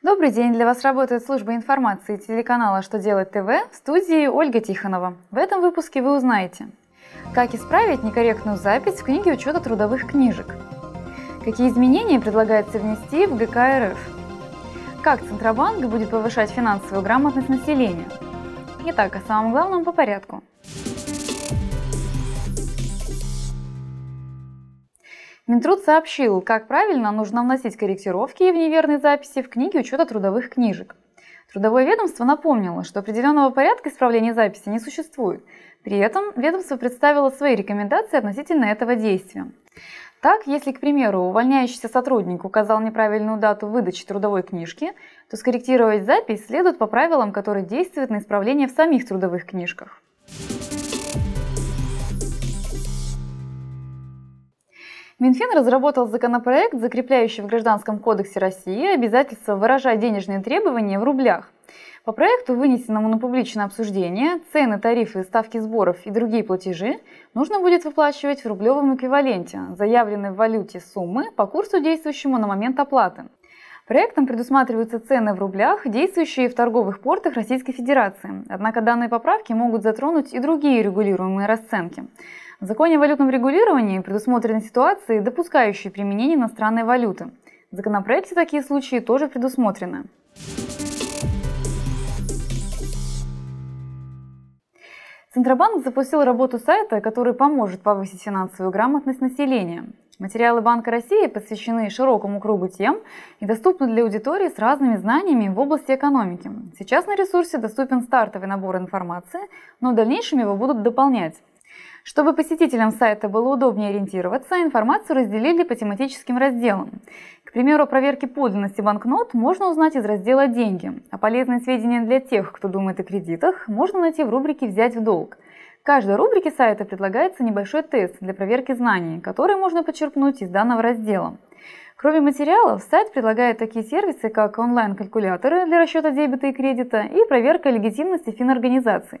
Добрый день! Для вас работает служба информации телеканала «Что делать ТВ» в студии Ольга Тихонова. В этом выпуске вы узнаете, как исправить некорректную запись в книге учета трудовых книжек, какие изменения предлагается внести в ГК РФ, как Центробанк будет повышать финансовую грамотность населения. Итак, о самом главном по порядку. Минтруд сообщил, как правильно нужно вносить корректировки в неверные записи в книге учета трудовых книжек. Трудовое ведомство напомнило, что определенного порядка исправления записи не существует. При этом ведомство представило свои рекомендации относительно этого действия. Так, если, к примеру, увольняющийся сотрудник указал неправильную дату выдачи трудовой книжки, то скорректировать запись следует по правилам, которые действуют на исправление в самих трудовых книжках. Минфин разработал законопроект, закрепляющий в Гражданском кодексе России обязательство выражать денежные требования в рублях. По проекту, вынесенному на публичное обсуждение, цены, тарифы, ставки сборов и другие платежи нужно будет выплачивать в рублевом эквиваленте, заявленной в валюте суммы по курсу, действующему на момент оплаты. Проектом предусматриваются цены в рублях, действующие в торговых портах Российской Федерации. Однако данные поправки могут затронуть и другие регулируемые расценки. В законе о валютном регулировании предусмотрены ситуации, допускающие применение иностранной валюты. В законопроекте такие случаи тоже предусмотрены. Центробанк запустил работу сайта, который поможет повысить финансовую грамотность населения. Материалы Банка России посвящены широкому кругу тем и доступны для аудитории с разными знаниями в области экономики. Сейчас на ресурсе доступен стартовый набор информации, но в дальнейшем его будут дополнять. Чтобы посетителям сайта было удобнее ориентироваться, информацию разделили по тематическим разделам. К примеру, о проверке подлинности банкнот можно узнать из раздела «Деньги», а полезные сведения для тех, кто думает о кредитах, можно найти в рубрике «Взять в долг». В каждой рубрике сайта предлагается небольшой тест для проверки знаний, который можно подчеркнуть из данного раздела. Кроме материалов, сайт предлагает такие сервисы, как онлайн-калькуляторы для расчета дебета и кредита и проверка легитимности финорганизаций.